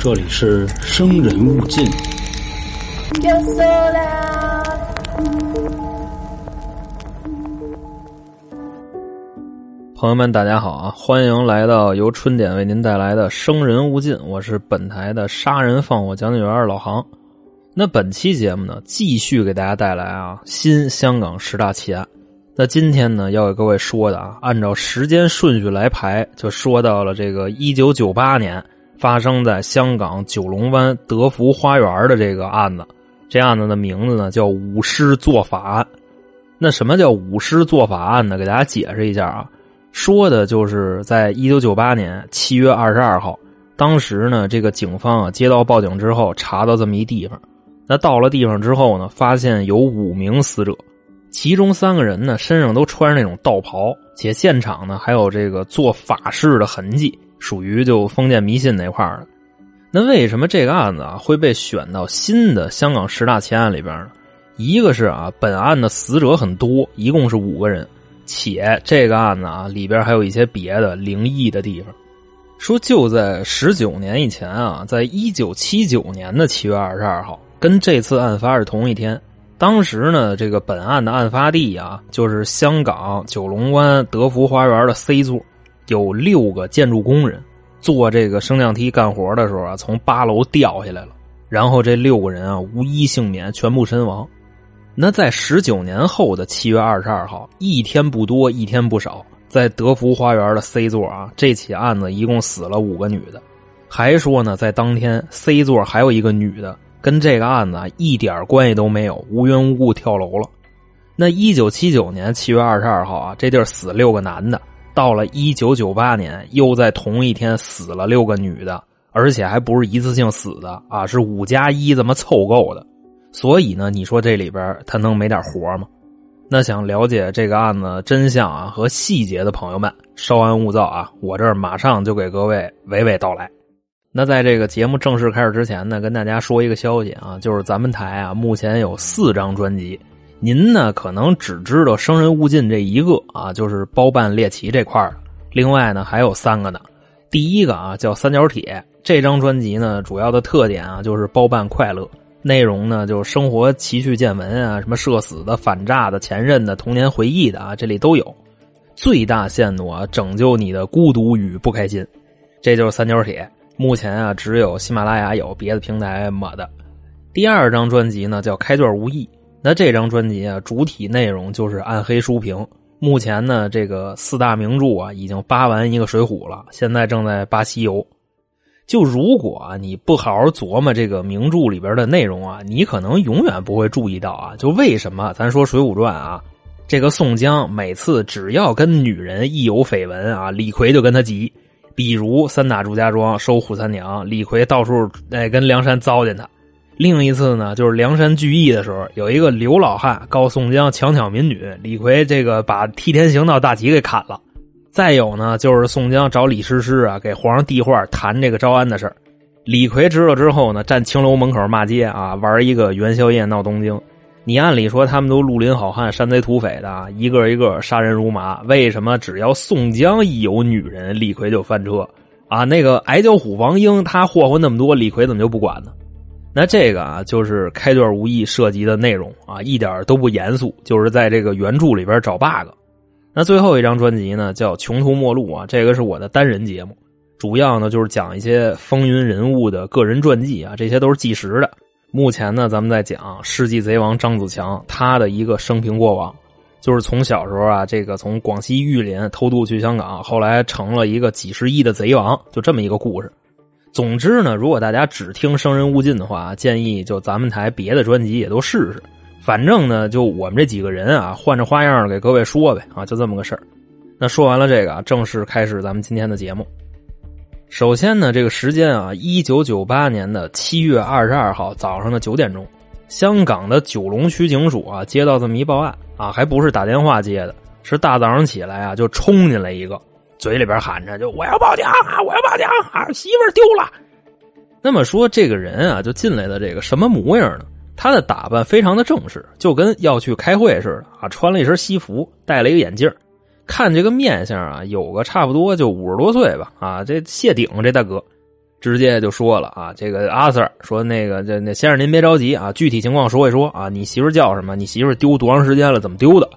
这里是生人勿近。朋友们，大家好啊！欢迎来到由春点为您带来的《生人勿近》，我是本台的杀人放火讲解员老杭。那本期节目呢，继续给大家带来啊新香港十大奇案。那今天呢，要给各位说的啊，按照时间顺序来排，就说到了这个一九九八年发生在香港九龙湾德福花园的这个案子。这案子的名字呢叫“舞狮做法案”。那什么叫“舞狮做法案”呢？给大家解释一下啊。说的就是在一九九八年七月二十二号，当时呢，这个警方啊接到报警之后，查到这么一地方。那到了地方之后呢，发现有五名死者，其中三个人呢身上都穿着那种道袍，且现场呢还有这个做法事的痕迹，属于就封建迷信那块的。那为什么这个案子啊会被选到新的香港十大奇案里边呢？一个是啊，本案的死者很多，一共是五个人。且这个案子啊，里边还有一些别的灵异的地方。说就在十九年以前啊，在一九七九年的七月二十二号，跟这次案发是同一天。当时呢，这个本案的案发地啊，就是香港九龙湾德福花园的 C 座，有六个建筑工人坐这个升降梯干活的时候啊，从八楼掉下来了，然后这六个人啊，无一幸免，全部身亡。那在十九年后的七月二十二号，一天不多，一天不少，在德福花园的 C 座啊，这起案子一共死了五个女的。还说呢，在当天 C 座还有一个女的，跟这个案子一点关系都没有，无缘无故跳楼了。那一九七九年七月二十二号啊，这地儿死六个男的。到了一九九八年，又在同一天死了六个女的，而且还不是一次性死的啊，是五加一这么凑够的。所以呢，你说这里边他能没点活吗？那想了解这个案子真相啊和细节的朋友们，稍安勿躁啊，我这儿马上就给各位娓娓道来。那在这个节目正式开始之前呢，跟大家说一个消息啊，就是咱们台啊目前有四张专辑，您呢可能只知道《生人勿近》这一个啊，就是包办猎奇这块的。另外呢还有三个呢，第一个啊叫《三角铁》这张专辑呢，主要的特点啊就是包办快乐。内容呢，就是生活奇趣见闻啊，什么社死的、反诈的、前任的、童年回忆的啊，这里都有。最大限度啊，拯救你的孤独与不开心。这就是三角铁，目前啊，只有喜马拉雅有，别的平台没的。第二张专辑呢，叫《开卷无益》。那这张专辑啊，主体内容就是暗黑书评。目前呢，这个四大名著啊，已经扒完一个《水浒》了，现在正在扒《西游》。就如果你不好好琢磨这个名著里边的内容啊，你可能永远不会注意到啊。就为什么咱说《水浒传》啊，这个宋江每次只要跟女人一有绯闻啊，李逵就跟他急。比如三打祝家庄收扈三娘，李逵到处哎跟梁山糟践他。另一次呢，就是梁山聚义的时候，有一个刘老汉告宋江强抢民女，李逵这个把替天行道大旗给砍了。再有呢，就是宋江找李师师啊，给皇上递话谈这个招安的事。李逵知道之后呢，站青楼门口骂街啊，玩一个元宵夜闹东京。你按理说他们都绿林好汉、山贼土匪的，一个一个杀人如麻，为什么只要宋江一有女人，李逵就翻车啊？那个矮脚虎王英他霍霍那么多，李逵怎么就不管呢？那这个啊，就是开卷无意涉及的内容啊，一点都不严肃，就是在这个原著里边找 bug。那最后一张专辑呢，叫《穷途末路》啊，这个是我的单人节目，主要呢就是讲一些风云人物的个人传记啊，这些都是纪实的。目前呢，咱们在讲世纪贼王张子强他的一个生平过往，就是从小时候啊，这个从广西玉林偷渡去香港，后来成了一个几十亿的贼王，就这么一个故事。总之呢，如果大家只听《生人勿近》的话，建议就咱们台别的专辑也都试试。反正呢，就我们这几个人啊，换着花样给各位说呗啊，就这么个事儿。那说完了这个，正式开始咱们今天的节目。首先呢，这个时间啊，一九九八年的七月二十二号早上的九点钟，香港的九龙区警署啊，接到这么一报案啊，还不是打电话接的，是大早上起来啊，就冲进来一个，嘴里边喊着就我要报警啊，我要报警啊，媳妇丢了。那么说这个人啊，就进来的这个什么模样呢？他的打扮非常的正式，就跟要去开会似的啊！穿了一身西服，戴了一个眼镜看这个面相啊，有个差不多就五十多岁吧啊！这谢顶这大哥，直接就说了啊，这个阿 Sir 说那个这那先生您别着急啊，具体情况说一说啊，你媳妇叫什么？你媳妇丢多长时间了？怎么丢的？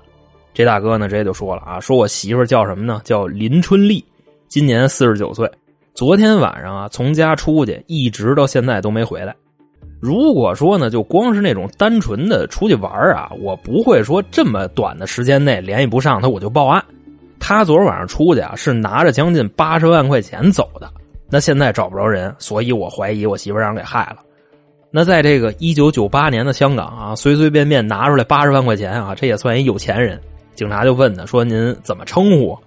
这大哥呢直接就说了啊，说我媳妇叫什么呢？叫林春丽，今年四十九岁，昨天晚上啊从家出去，一直到现在都没回来。如果说呢，就光是那种单纯的出去玩啊，我不会说这么短的时间内联系不上他，我就报案。他昨晚上出去啊，是拿着将近八十万块钱走的。那现在找不着人，所以我怀疑我媳妇让人给害了。那在这个一九九八年的香港啊，随随便便拿出来八十万块钱啊，这也算一有钱人。警察就问他说：“您怎么称呼？”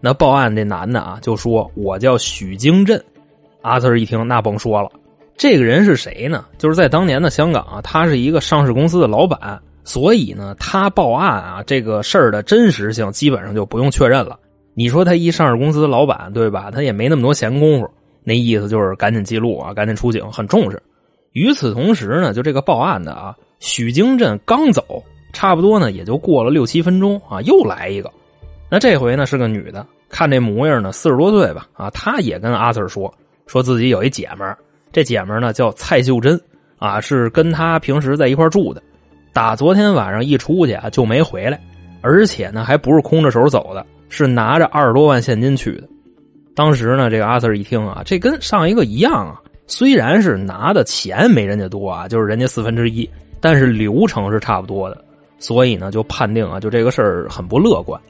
那报案这男的啊，就说：“我叫许京镇。”阿 Sir 一听，那甭说了。这个人是谁呢？就是在当年的香港啊，他是一个上市公司的老板，所以呢，他报案啊，这个事儿的真实性基本上就不用确认了。你说他一上市公司的老板，对吧？他也没那么多闲工夫，那意思就是赶紧记录啊，赶紧出警，很重视。与此同时呢，就这个报案的啊，许京镇刚走，差不多呢也就过了六七分钟啊，又来一个。那这回呢是个女的，看这模样呢四十多岁吧，啊，她也跟阿 Sir 说，说自己有一姐们儿。这姐们儿呢叫蔡秀珍，啊，是跟她平时在一块住的。打昨天晚上一出去啊就没回来，而且呢还不是空着手走的，是拿着二十多万现金去的。当时呢，这个阿 Sir 一听啊，这跟上一个一样啊，虽然是拿的钱没人家多啊，就是人家四分之一，但是流程是差不多的，所以呢就判定啊，就这个事儿很不乐观。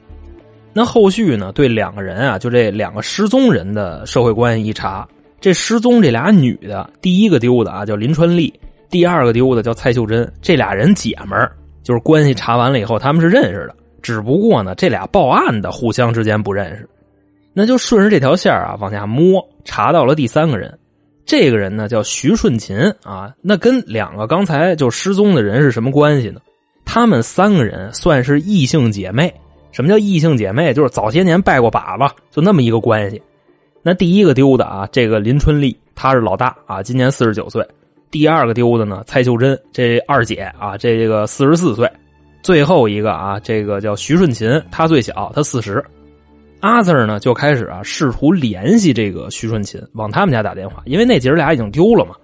那后续呢，对两个人啊，就这两个失踪人的社会关系一查。这失踪这俩女的，第一个丢的啊叫林川丽，第二个丢的叫蔡秀珍。这俩人姐们儿，就是关系查完了以后，他们是认识的。只不过呢，这俩报案的互相之间不认识。那就顺着这条线啊往下摸，查到了第三个人。这个人呢叫徐顺琴啊，那跟两个刚才就失踪的人是什么关系呢？他们三个人算是异性姐妹。什么叫异性姐妹？就是早些年拜过把子，就那么一个关系。那第一个丢的啊，这个林春丽，她是老大啊，今年四十九岁。第二个丢的呢，蔡秀珍，这二姐啊，这个四十四岁。最后一个啊，这个叫徐顺琴，她最小，她四十。阿 Sir 呢就开始啊试图联系这个徐顺琴，往他们家打电话，因为那姐儿俩已经丢了嘛。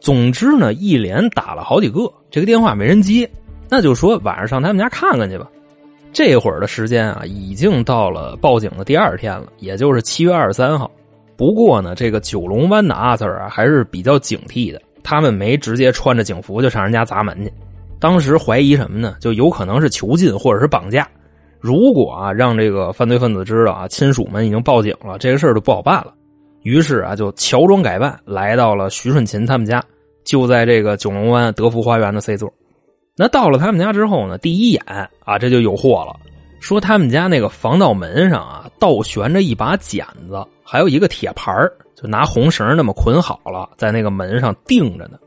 总之呢，一连打了好几个，这个电话没人接，那就说晚上上他们家看看去吧。这会儿的时间啊，已经到了报警的第二天了，也就是七月二十三号。不过呢，这个九龙湾的阿 Sir 啊还是比较警惕的，他们没直接穿着警服就上人家砸门去。当时怀疑什么呢？就有可能是囚禁或者是绑架。如果啊让这个犯罪分子知道啊亲属们已经报警了，这个事儿就不好办了。于是啊就乔装改扮来到了徐顺琴他们家，就在这个九龙湾德福花园的 C 座。那到了他们家之后呢，第一眼啊这就有货了。说他们家那个防盗门上啊，倒悬着一把剪子，还有一个铁盘就拿红绳那么捆好了，在那个门上钉着呢。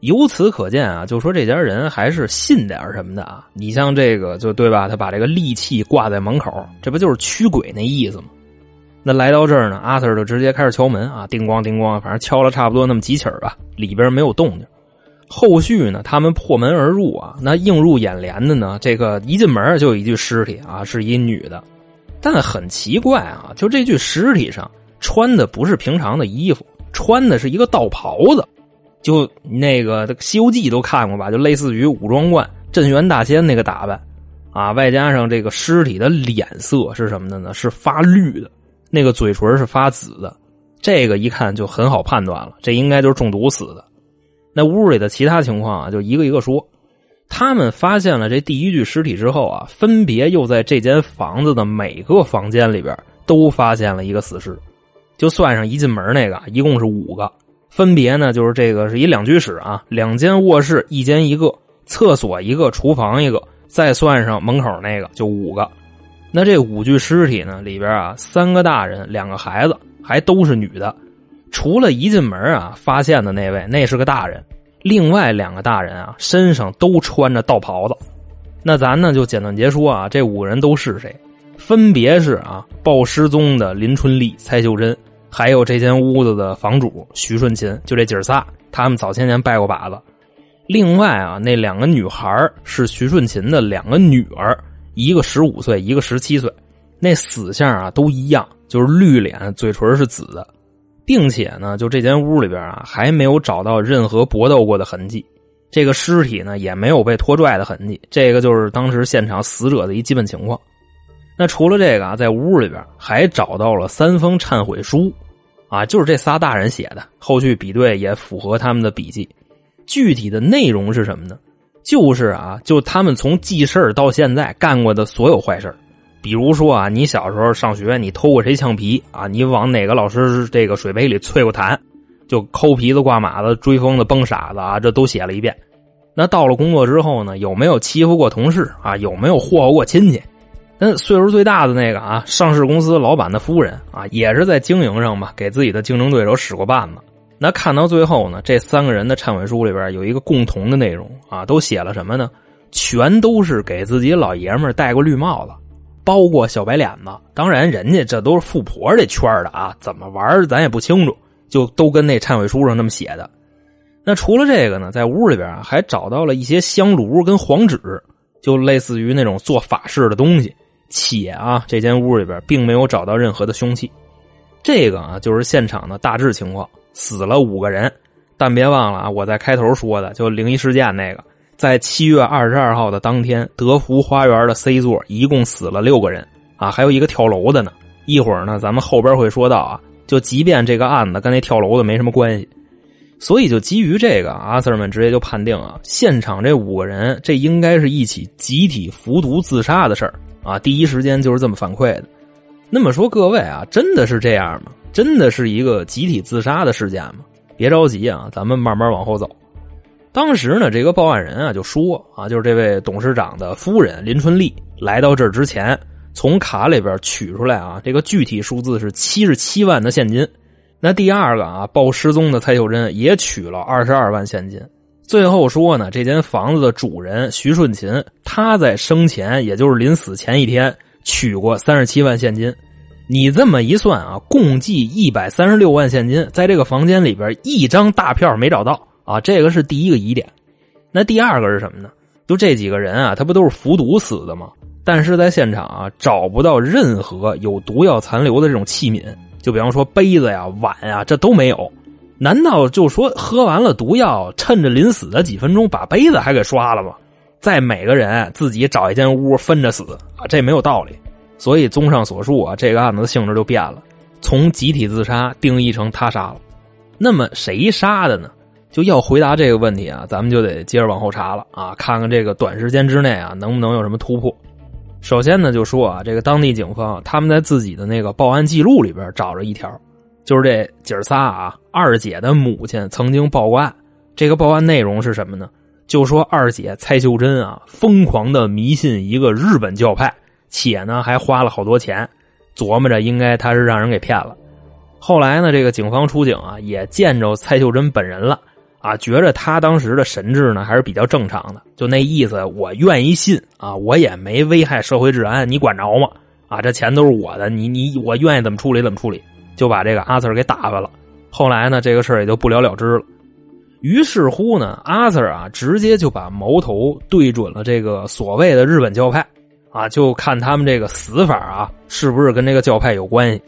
由此可见啊，就说这家人还是信点什么的啊。你像这个，就对吧？他把这个利器挂在门口，这不就是驱鬼那意思吗？那来到这儿呢，阿 Sir 就直接开始敲门啊，叮咣叮咣，反正敲了差不多那么几起吧，里边没有动静。后续呢？他们破门而入啊，那映入眼帘的呢？这个一进门就有一具尸体啊，是一女的。但很奇怪啊，就这具尸体上穿的不是平常的衣服，穿的是一个道袍子。就那个《西游记》都看过吧？就类似于武装观镇元大仙那个打扮啊，外加上这个尸体的脸色是什么的呢？是发绿的，那个嘴唇是发紫的。这个一看就很好判断了，这应该就是中毒死的。那屋里的其他情况啊，就一个一个说。他们发现了这第一具尸体之后啊，分别又在这间房子的每个房间里边都发现了一个死尸，就算上一进门那个，一共是五个。分别呢，就是这个是一两居室啊，两间卧室，一间一个厕所，一个厨房，一个，再算上门口那个，就五个。那这五具尸体呢，里边啊，三个大人，两个孩子，还都是女的。除了一进门啊发现的那位，那是个大人，另外两个大人啊身上都穿着道袍子。那咱呢就简短截说啊，这五个人都是谁？分别是啊报失踪的林春丽、蔡秀珍，还有这间屋子的房主徐顺琴，就这姐儿仨，他们早些年拜过把子。另外啊那两个女孩是徐顺琴的两个女儿，一个十五岁，一个十七岁，那死相啊都一样，就是绿脸，嘴唇是紫的。并且呢，就这间屋里边啊，还没有找到任何搏斗过的痕迹，这个尸体呢也没有被拖拽的痕迹，这个就是当时现场死者的一基本情况。那除了这个啊，在屋里边还找到了三封忏悔书，啊，就是这仨大人写的，后续比对也符合他们的笔记。具体的内容是什么呢？就是啊，就他们从记事到现在干过的所有坏事比如说啊，你小时候上学，你偷过谁橡皮啊？你往哪个老师这个水杯里啐过痰？就抠鼻子、挂马子、追疯子、崩傻子啊，这都写了一遍。那到了工作之后呢，有没有欺负过同事啊？有没有霍霍过亲戚？那岁数最大的那个啊，上市公司老板的夫人啊，也是在经营上吧，给自己的竞争对手使过绊子。那看到最后呢，这三个人的忏悔书里边有一个共同的内容啊，都写了什么呢？全都是给自己老爷们戴过绿帽子。包过小白脸子，当然人家这都是富婆这圈的啊，怎么玩咱也不清楚，就都跟那忏悔书上那么写的。那除了这个呢，在屋里边还找到了一些香炉跟黄纸，就类似于那种做法事的东西。且啊，这间屋里边并没有找到任何的凶器。这个啊，就是现场的大致情况，死了五个人，但别忘了啊，我在开头说的就灵异事件那个。在七月二十二号的当天，德福花园的 C 座一共死了六个人啊，还有一个跳楼的呢。一会儿呢，咱们后边会说到啊。就即便这个案子跟那跳楼的没什么关系，所以就基于这个，阿 Sir 们直接就判定啊，现场这五个人这应该是一起集体服毒自杀的事儿啊。第一时间就是这么反馈的。那么说各位啊，真的是这样吗？真的是一个集体自杀的事件吗？别着急啊，咱们慢慢往后走。当时呢，这个报案人啊就说啊，就是这位董事长的夫人林春丽来到这儿之前，从卡里边取出来啊，这个具体数字是七十七万的现金。那第二个啊，报失踪的蔡秀珍也取了二十二万现金。最后说呢，这间房子的主人徐顺琴，他在生前，也就是临死前一天取过三十七万现金。你这么一算啊，共计一百三十六万现金，在这个房间里边一张大票没找到。啊，这个是第一个疑点，那第二个是什么呢？就这几个人啊，他不都是服毒死的吗？但是在现场啊，找不到任何有毒药残留的这种器皿，就比方说杯子呀、碗呀，这都没有。难道就说喝完了毒药，趁着临死的几分钟把杯子还给刷了吗？再每个人自己找一间屋分着死啊，这没有道理。所以综上所述啊，这个案子的性质就变了，从集体自杀定义成他杀了。那么谁杀的呢？就要回答这个问题啊，咱们就得接着往后查了啊，看看这个短时间之内啊能不能有什么突破。首先呢，就说啊，这个当地警方他们在自己的那个报案记录里边找着一条，就是这姐儿仨啊，二姐的母亲曾经报过案。这个报案内容是什么呢？就说二姐蔡秀珍啊，疯狂的迷信一个日本教派，且呢还花了好多钱，琢磨着应该他是让人给骗了。后来呢，这个警方出警啊，也见着蔡秀珍本人了。啊，觉着他当时的神智呢还是比较正常的，就那意思，我愿意信啊，我也没危害社会治安，你管着吗？啊，这钱都是我的，你你我愿意怎么处理怎么处理，就把这个阿 Sir 给打发了。后来呢，这个事儿也就不了了之了。于是乎呢，阿 Sir 啊，直接就把矛头对准了这个所谓的日本教派，啊，就看他们这个死法啊，是不是跟这个教派有关系。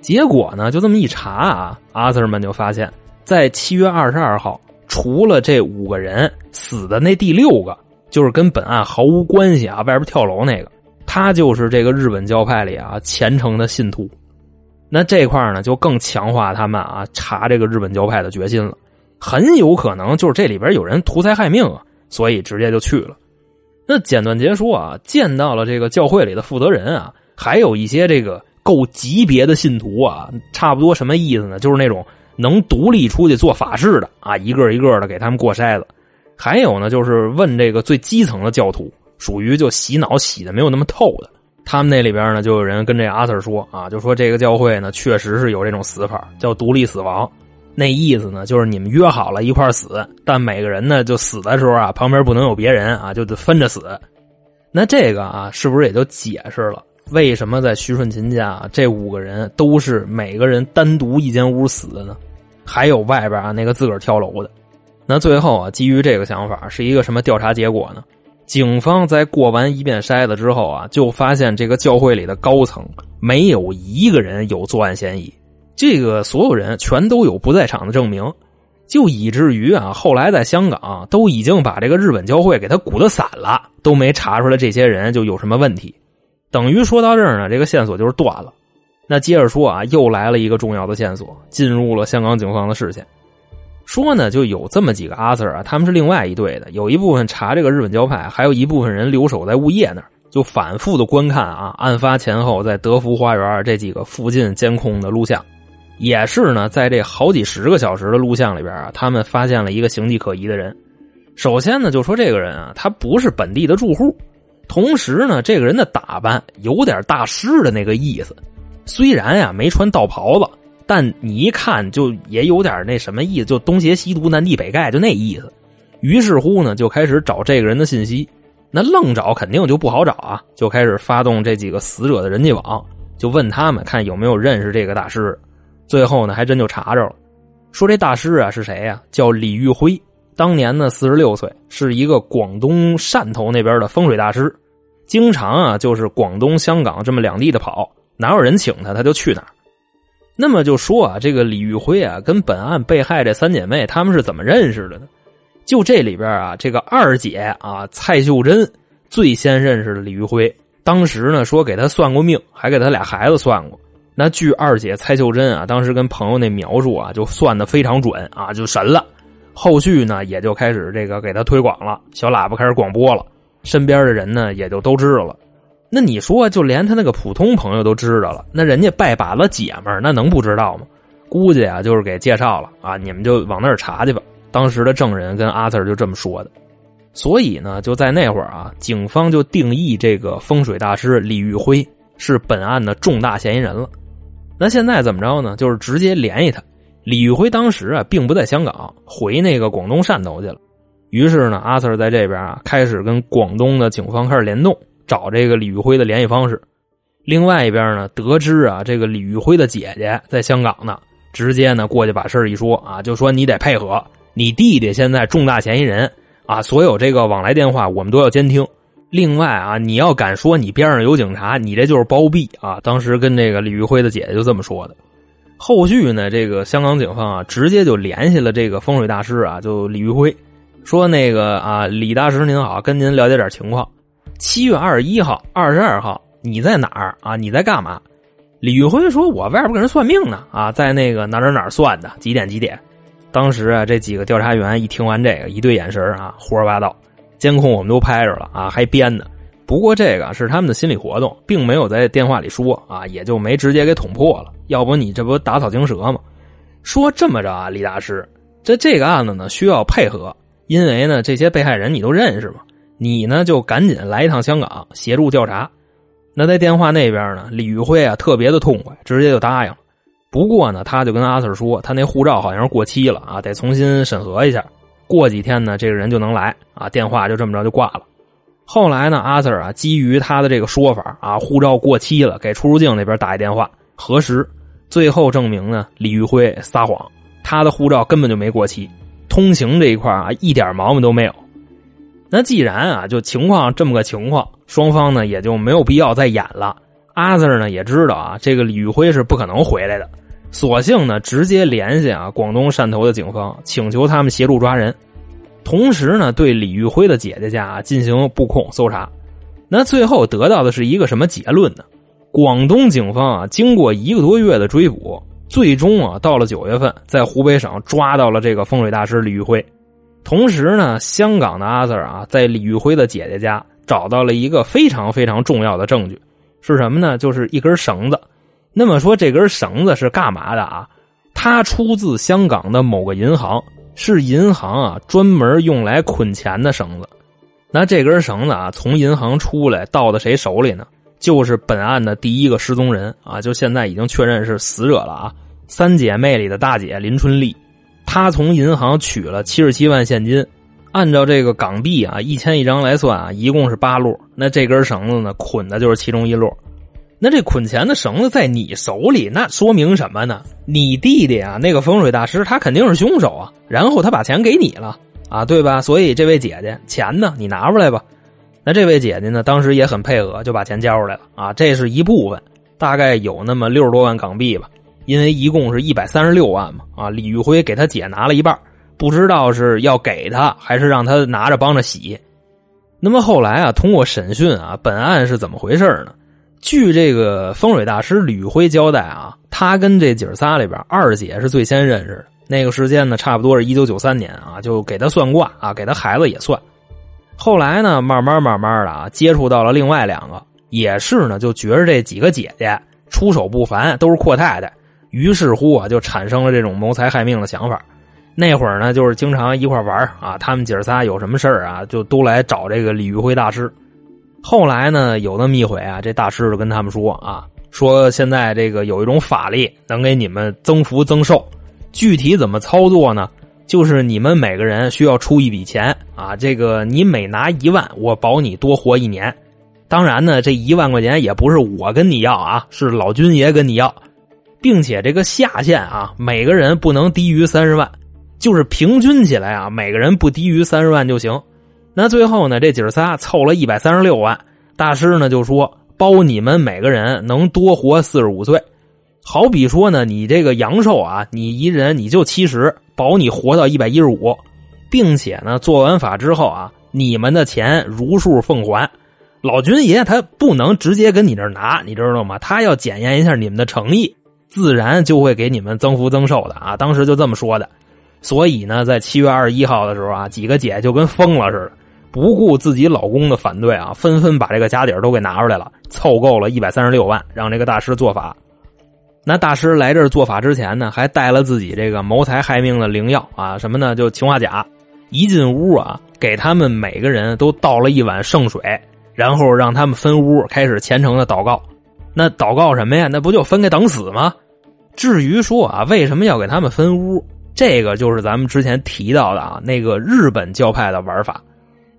结果呢，就这么一查啊，阿 Sir 们就发现，在七月二十二号。除了这五个人死的那第六个，就是跟本案毫无关系啊，外边跳楼那个，他就是这个日本教派里啊虔诚的信徒。那这块呢，就更强化他们啊查这个日本教派的决心了。很有可能就是这里边有人图财害命啊，所以直接就去了。那简短结束啊，见到了这个教会里的负责人啊，还有一些这个够级别的信徒啊，差不多什么意思呢？就是那种。能独立出去做法事的啊，一个一个的给他们过筛子。还有呢，就是问这个最基层的教徒，属于就洗脑洗的没有那么透的。他们那里边呢，就有人跟这阿 Sir 说啊，就说这个教会呢，确实是有这种死法，叫独立死亡。那意思呢，就是你们约好了一块死，但每个人呢，就死的时候啊，旁边不能有别人啊，就得分着死。那这个啊，是不是也就解释了？为什么在徐顺琴家这五个人都是每个人单独一间屋死的呢？还有外边啊那个自个儿跳楼的，那最后啊基于这个想法是一个什么调查结果呢？警方在过完一遍筛子之后啊，就发现这个教会里的高层没有一个人有作案嫌疑，这个所有人全都有不在场的证明，就以至于啊，后来在香港都已经把这个日本教会给他鼓得散了，都没查出来这些人就有什么问题。等于说到这儿呢，这个线索就是断了。那接着说啊，又来了一个重要的线索，进入了香港警方的视线。说呢，就有这么几个阿 Sir 啊，他们是另外一队的，有一部分查这个日本教派，还有一部分人留守在物业那儿，就反复的观看啊，案发前后在德福花园这几个附近监控的录像。也是呢，在这好几十个小时的录像里边啊，他们发现了一个形迹可疑的人。首先呢，就说这个人啊，他不是本地的住户，同时呢，这个人的打扮有点大师的那个意思。虽然呀没穿道袍子，但你一看就也有点那什么意思，就东邪西毒、南帝北丐，就那意思。于是乎呢，就开始找这个人的信息。那愣找肯定就不好找啊，就开始发动这几个死者的人际网，就问他们看有没有认识这个大师。最后呢，还真就查着了，说这大师啊是谁呀？叫李玉辉，当年呢四十六岁，是一个广东汕头那边的风水大师，经常啊就是广东、香港这么两地的跑，哪有人请他，他就去哪儿。那么就说啊，这个李玉辉啊，跟本案被害这三姐妹他们是怎么认识的呢？就这里边啊，这个二姐啊蔡秀珍最先认识的李玉辉，当时呢说给他算过命，还给他俩孩子算过。那据二姐蔡秀珍啊，当时跟朋友那描述啊，就算的非常准啊，就神了。后续呢，也就开始这个给他推广了，小喇叭开始广播了，身边的人呢也就都知道了。那你说，就连他那个普通朋友都知道了，那人家拜把子姐们儿，那能不知道吗？估计啊，就是给介绍了啊，你们就往那儿查去吧。当时的证人跟阿 Sir 就这么说的。所以呢，就在那会儿啊，警方就定义这个风水大师李玉辉是本案的重大嫌疑人了。那现在怎么着呢？就是直接联系他。李玉辉当时啊，并不在香港，回那个广东汕头去了。于是呢，阿 Sir 在这边啊，开始跟广东的警方开始联动，找这个李玉辉的联系方式。另外一边呢，得知啊，这个李玉辉的姐姐在香港呢，直接呢过去把事一说啊，就说你得配合，你弟弟现在重大嫌疑人啊，所有这个往来电话我们都要监听。另外啊，你要敢说你边上有警察，你这就是包庇啊！当时跟这个李玉辉的姐姐就这么说的。后续呢，这个香港警方啊，直接就联系了这个风水大师啊，就李玉辉，说那个啊，李大师您好，跟您了解点情况。七月二十一号、二十二号，你在哪儿啊？你在干嘛？李玉辉说：“我外边给人算命呢，啊，在那个哪哪哪算的，几点几点。”当时啊，这几个调查员一听完这个，一对眼神啊，胡说八道。监控我们都拍着了啊，还编呢。不过这个是他们的心理活动，并没有在电话里说啊，也就没直接给捅破了。要不你这不打草惊蛇吗？说这么着啊，李大师，这这个案子呢需要配合，因为呢这些被害人你都认识嘛，你呢就赶紧来一趟香港协助调查。那在电话那边呢，李玉辉啊特别的痛快，直接就答应了。不过呢，他就跟阿 Sir 说，他那护照好像是过期了啊，得重新审核一下。过几天呢，这个人就能来啊！电话就这么着就挂了。后来呢，阿 Sir 啊，基于他的这个说法啊，护照过期了，给出入境那边打一电话核实，最后证明呢，李玉辉撒谎，他的护照根本就没过期，通行这一块啊，一点毛病都没有。那既然啊，就情况这么个情况，双方呢也就没有必要再演了。阿 Sir 呢也知道啊，这个李玉辉是不可能回来的。索性呢，直接联系啊广东汕头的警方，请求他们协助抓人，同时呢，对李玉辉的姐姐家进行布控搜查。那最后得到的是一个什么结论呢？广东警方啊，经过一个多月的追捕，最终啊，到了九月份，在湖北省抓到了这个风水大师李玉辉。同时呢，香港的阿 Sir 啊，在李玉辉的姐姐家找到了一个非常非常重要的证据，是什么呢？就是一根绳子。那么说这根绳子是干嘛的啊？它出自香港的某个银行，是银行啊专门用来捆钱的绳子。那这根绳子啊从银行出来到的谁手里呢？就是本案的第一个失踪人啊，就现在已经确认是死者了啊。三姐妹里的大姐林春丽，他从银行取了七十七万现金，按照这个港币啊一千一张来算啊，一共是八路。那这根绳子呢捆的就是其中一路。那这捆钱的绳子在你手里，那说明什么呢？你弟弟啊，那个风水大师，他肯定是凶手啊。然后他把钱给你了啊，对吧？所以这位姐姐，钱呢，你拿出来吧。那这位姐姐呢，当时也很配合，就把钱交出来了啊。这是一部分，大概有那么六十多万港币吧。因为一共是一百三十六万嘛，啊，李玉辉给他姐拿了一半，不知道是要给他还是让他拿着帮着洗。那么后来啊，通过审讯啊，本案是怎么回事呢？据这个风水大师李辉交代啊，他跟这姐仨里边，二姐是最先认识的。那个时间呢，差不多是一九九三年啊，就给他算卦啊，给他孩子也算。后来呢，慢慢慢慢的啊，接触到了另外两个，也是呢，就觉着这几个姐姐出手不凡，都是阔太太，于是乎啊，就产生了这种谋财害命的想法。那会儿呢，就是经常一块玩啊，他们姐仨有什么事儿啊，就都来找这个李玉辉大师。后来呢，有那么一回啊，这大师就跟他们说啊，说现在这个有一种法力能给你们增福增寿。具体怎么操作呢？就是你们每个人需要出一笔钱啊，这个你每拿一万，我保你多活一年。当然呢，这一万块钱也不是我跟你要啊，是老君爷跟你要，并且这个下限啊，每个人不能低于三十万，就是平均起来啊，每个人不低于三十万就行。那最后呢，这姐仨凑了一百三十六万，大师呢就说包你们每个人能多活四十五岁。好比说呢，你这个阳寿啊，你一人你就七十，保你活到一百一十五，并且呢，做完法之后啊，你们的钱如数奉还。老君爷他不能直接跟你这拿，你知道吗？他要检验一下你们的诚意，自然就会给你们增福增寿的啊。当时就这么说的。所以呢，在七月二十一号的时候啊，几个姐就跟疯了似的，不顾自己老公的反对啊，纷纷把这个家底都给拿出来了，凑够了一百三十六万，让这个大师做法。那大师来这儿做法之前呢，还带了自己这个谋财害命的灵药啊，什么呢？就氰化钾。一进屋啊，给他们每个人都倒了一碗圣水，然后让他们分屋开始虔诚的祷告。那祷告什么呀？那不就分给等死吗？至于说啊，为什么要给他们分屋？这个就是咱们之前提到的啊，那个日本教派的玩法。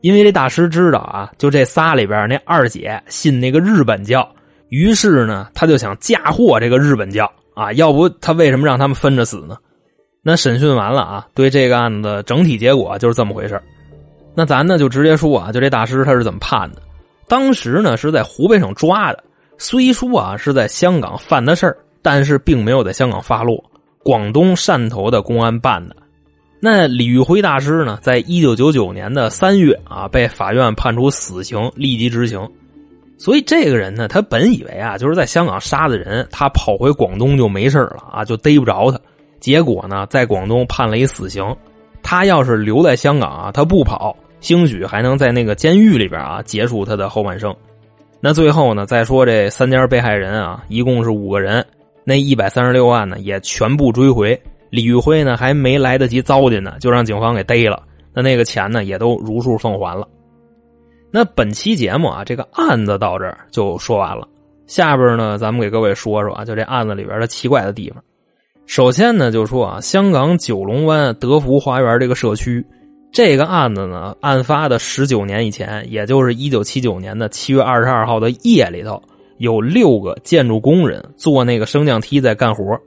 因为这大师知道啊，就这仨里边那二姐信那个日本教。于是呢，他就想嫁祸这个日本教啊，要不他为什么让他们分着死呢？那审讯完了啊，对这个案子整体结果就是这么回事那咱呢就直接说啊，就这大师他是怎么判的？当时呢是在湖北省抓的，虽说啊是在香港犯的事儿，但是并没有在香港发落，广东汕头的公安办的。那李玉辉大师呢，在一九九九年的三月啊，被法院判处死刑，立即执行。所以这个人呢，他本以为啊，就是在香港杀的人，他跑回广东就没事了啊，就逮不着他。结果呢，在广东判了一死刑。他要是留在香港啊，他不跑，兴许还能在那个监狱里边啊结束他的后半生。那最后呢，再说这三家被害人啊，一共是五个人，那一百三十六万呢也全部追回。李玉辉呢还没来得及糟践呢，就让警方给逮了。那那个钱呢也都如数奉还了。那本期节目啊，这个案子到这儿就说完了。下边呢，咱们给各位说说啊，就这案子里边的奇怪的地方。首先呢，就说啊，香港九龙湾德福花园这个社区，这个案子呢，案发的十九年以前，也就是一九七九年的七月二十二号的夜里头，有六个建筑工人坐那个升降梯在干活，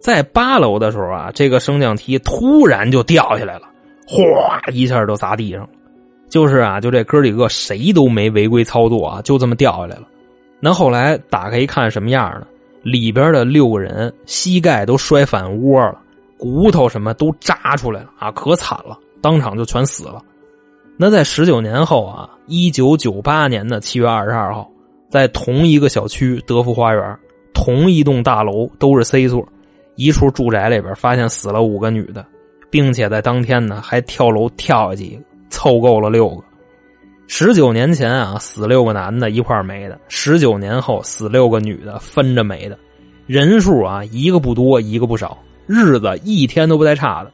在八楼的时候啊，这个升降梯突然就掉下来了，哗一下就砸地上了。就是啊，就这哥几个谁都没违规操作啊，就这么掉下来了。那后来打开一看，什么样呢？里边的六个人膝盖都摔反窝了，骨头什么都扎出来了啊，可惨了，当场就全死了。那在十九年后啊，一九九八年的七月二十二号，在同一个小区德福花园，同一栋大楼都是 C 座，一处住宅里边发现死了五个女的，并且在当天呢还跳楼跳下去。凑够了六个，十九年前啊死六个男的一块没的，十九年后死六个女的分着没的，人数啊一个不多一个不少，日子一天都不带差的，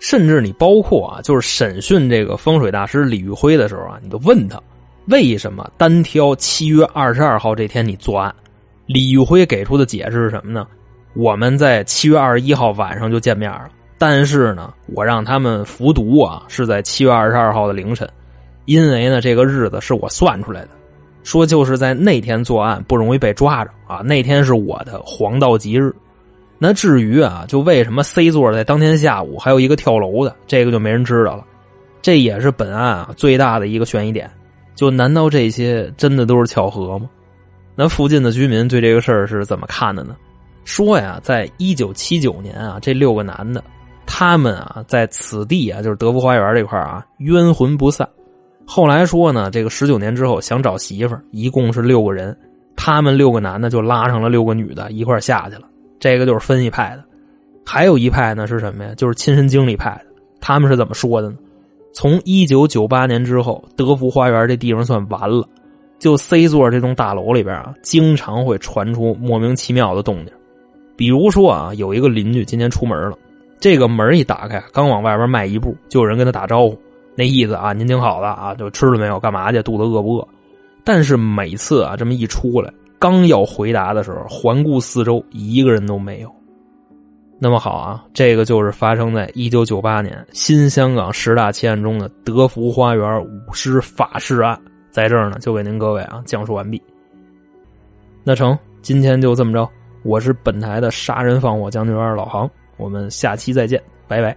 甚至你包括啊就是审讯这个风水大师李玉辉的时候啊，你就问他为什么单挑七月二十二号这天你作案，李玉辉给出的解释是什么呢？我们在七月二十一号晚上就见面了。但是呢，我让他们服毒啊，是在七月二十二号的凌晨，因为呢，这个日子是我算出来的，说就是在那天作案不容易被抓着啊，那天是我的黄道吉日。那至于啊，就为什么 C 座在当天下午还有一个跳楼的，这个就没人知道了。这也是本案啊最大的一个悬疑点。就难道这些真的都是巧合吗？那附近的居民对这个事儿是怎么看的呢？说呀，在一九七九年啊，这六个男的，他们啊在此地啊，就是德福花园这块啊，冤魂不散。后来说呢，这个十九年之后想找媳妇，一共是六个人，他们六个男的就拉上了六个女的一块下去了。这个就是分一派的，还有一派呢是什么呀？就是亲身经历派的。他们是怎么说的呢？从一九九八年之后，德福花园这地方算完了。就 C 座这栋大楼里边啊，经常会传出莫名其妙的动静。比如说啊，有一个邻居今天出门了，这个门一打开，刚往外边迈一步，就有人跟他打招呼，那意思啊，您挺好的啊，就吃了没有？干嘛去？肚子饿不饿？但是每次啊，这么一出来，刚要回答的时候，环顾四周，一个人都没有。那么好啊，这个就是发生在一九九八年新香港十大奇案中的德福花园舞狮法事案。在这儿呢，就给您各位啊讲述完毕。那成，今天就这么着。我是本台的杀人放火将军二老航，我们下期再见，拜拜。